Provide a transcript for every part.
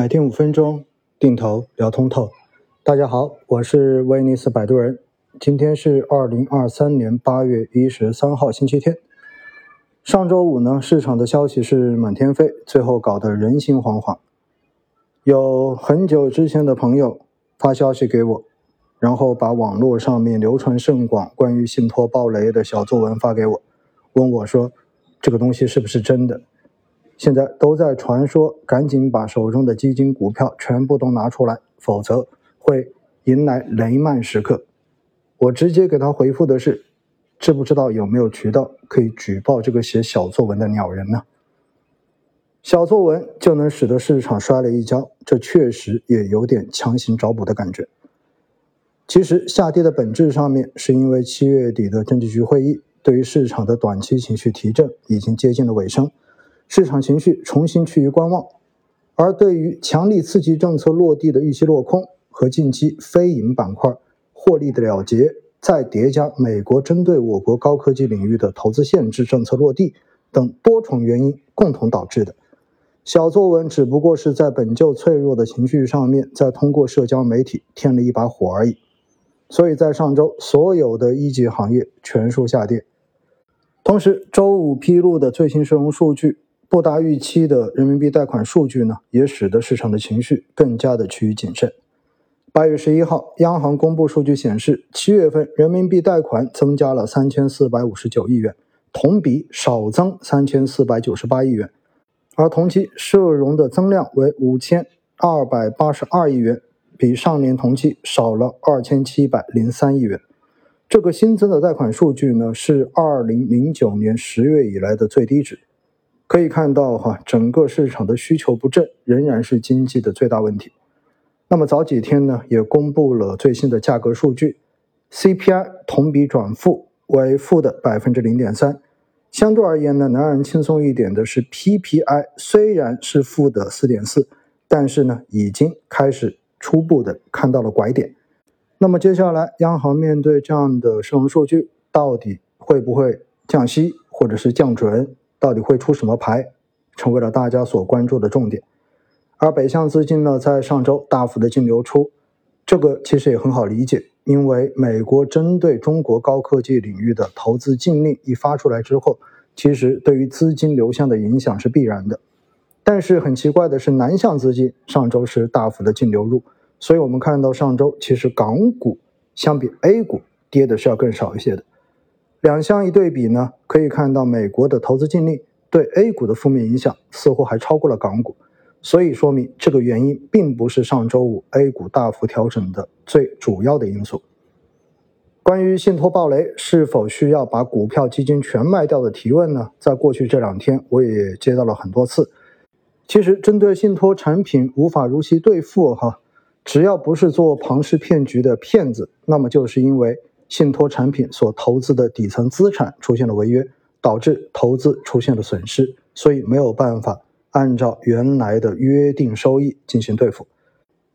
每天五分钟，定投聊通透。大家好，我是威尼斯摆渡人。今天是二零二三年八月一十三号，星期天。上周五呢，市场的消息是满天飞，最后搞得人心惶惶。有很久之前的朋友发消息给我，然后把网络上面流传甚广关于信托暴雷的小作文发给我，问我说这个东西是不是真的？现在都在传说，赶紧把手中的基金股票全部都拿出来，否则会迎来雷曼时刻。我直接给他回复的是：知不知道有没有渠道可以举报这个写小作文的鸟人呢？小作文就能使得市场摔了一跤，这确实也有点强行找补的感觉。其实下跌的本质上面，是因为七月底的政治局会议对于市场的短期情绪提振已经接近了尾声。市场情绪重新趋于观望，而对于强力刺激政策落地的预期落空和近期非银板块获利的了结，再叠加美国针对我国高科技领域的投资限制政策落地等多重原因共同导致的。小作文只不过是在本就脆弱的情绪上面，再通过社交媒体添了一把火而已。所以在上周，所有的一级行业全数下跌。同时，周五披露的最新社融数据。不达预期的人民币贷款数据呢，也使得市场的情绪更加的趋于谨慎。八月十一号，央行公布数据显示，七月份人民币贷款增加了三千四百五十九亿元，同比少增三千四百九十八亿元，而同期社融的增量为五千二百八十二亿元，比上年同期少了二千七百零三亿元。这个新增的贷款数据呢，是二零零九年十月以来的最低值。可以看到，哈，整个市场的需求不振仍然是经济的最大问题。那么早几天呢，也公布了最新的价格数据，CPI 同比转负为负的百分之零点三。相对而言呢，能让人轻松一点的是 PPI，虽然是负的四点四，但是呢，已经开始初步的看到了拐点。那么接下来，央行面对这样的社融数据，到底会不会降息，或者是降准？到底会出什么牌，成为了大家所关注的重点。而北向资金呢，在上周大幅的净流出，这个其实也很好理解，因为美国针对中国高科技领域的投资禁令一发出来之后，其实对于资金流向的影响是必然的。但是很奇怪的是，南向资金上周是大幅的净流入，所以我们看到上周其实港股相比 A 股跌的是要更少一些的。两相一对比呢，可以看到美国的投资禁令对 A 股的负面影响似乎还超过了港股，所以说明这个原因并不是上周五 A 股大幅调整的最主要的因素。关于信托暴雷是否需要把股票基金全卖掉的提问呢？在过去这两天我也接到了很多次。其实针对信托产品无法如期兑付，哈，只要不是做庞氏骗局的骗子，那么就是因为。信托产品所投资的底层资产出现了违约，导致投资出现了损失，所以没有办法按照原来的约定收益进行兑付。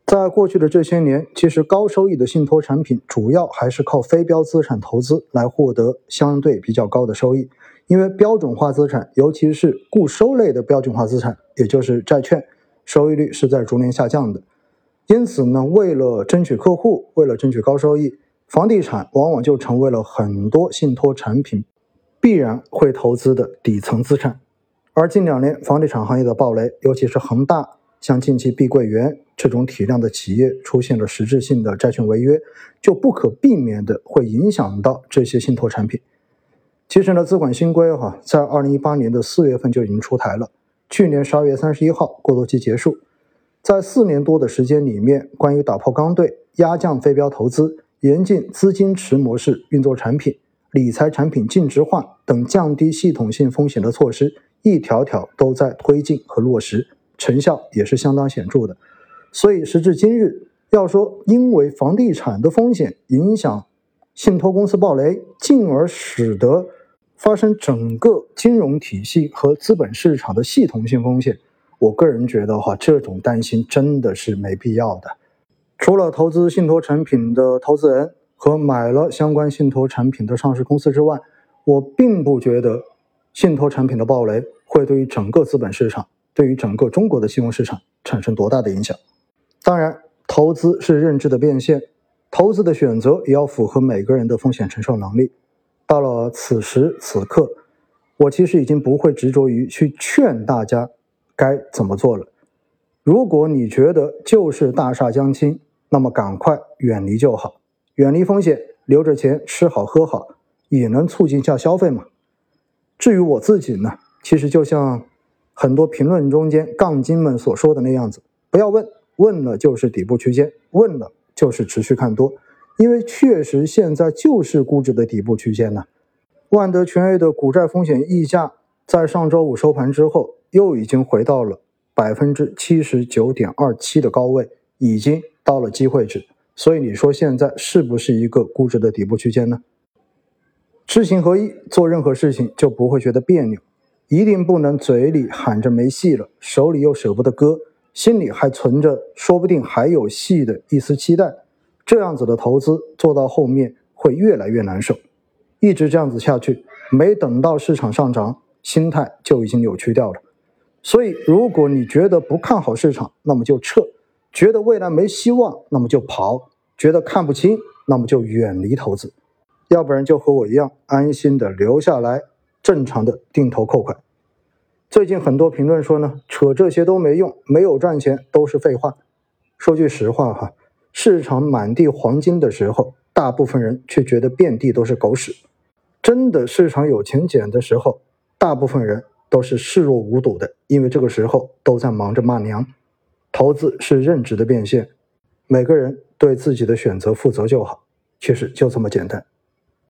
在过去的这些年，其实高收益的信托产品主要还是靠非标资产投资来获得相对比较高的收益，因为标准化资产，尤其是固收类的标准化资产，也就是债券，收益率是在逐年下降的。因此呢，为了争取客户，为了争取高收益。房地产往往就成为了很多信托产品必然会投资的底层资产，而近两年房地产行业的暴雷，尤其是恒大，像近期碧桂园这种体量的企业出现了实质性的债券违约，就不可避免的会影响到这些信托产品。其实呢，资管新规哈，在二零一八年的四月份就已经出台了，去年十二月三十一号过渡期结束，在四年多的时间里面，关于打破刚兑、压降非标投资。严禁资金池模式运作产品、理财产品净值化等降低系统性风险的措施，一条条都在推进和落实，成效也是相当显著的。所以时至今日，要说因为房地产的风险影响信托公司暴雷，进而使得发生整个金融体系和资本市场的系统性风险，我个人觉得哈，这种担心真的是没必要的。除了投资信托产品的投资人和买了相关信托产品的上市公司之外，我并不觉得信托产品的暴雷会对于整个资本市场、对于整个中国的金融市场产生多大的影响。当然，投资是认知的变现，投资的选择也要符合每个人的风险承受能力。到了此时此刻，我其实已经不会执着于去劝大家该怎么做了。如果你觉得就是大厦将倾，那么赶快远离就好，远离风险，留着钱吃好喝好，也能促进一下消费嘛。至于我自己呢，其实就像很多评论中间杠精们所说的那样子，不要问，问了就是底部区间，问了就是持续看多。因为确实现在就是估值的底部区间呢。万德全 A 的股债风险溢价在上周五收盘之后，又已经回到了百分之七十九点二七的高位，已经到了机会值。所以你说现在是不是一个估值的底部区间呢？知行合一，做任何事情就不会觉得别扭。一定不能嘴里喊着没戏了，手里又舍不得割，心里还存着说不定还有戏的一丝期待。这样子的投资做到后面会越来越难受，一直这样子下去，没等到市场上涨，心态就已经扭曲掉了。所以，如果你觉得不看好市场，那么就撤；觉得未来没希望，那么就跑；觉得看不清，那么就远离投资。要不然就和我一样，安心的留下来，正常的定投扣款。最近很多评论说呢，扯这些都没用，没有赚钱都是废话。说句实话哈。市场满地黄金的时候，大部分人却觉得遍地都是狗屎。真的市场有钱捡的时候，大部分人都是视若无睹的，因为这个时候都在忙着骂娘。投资是认知的变现，每个人对自己的选择负责就好，其实就这么简单。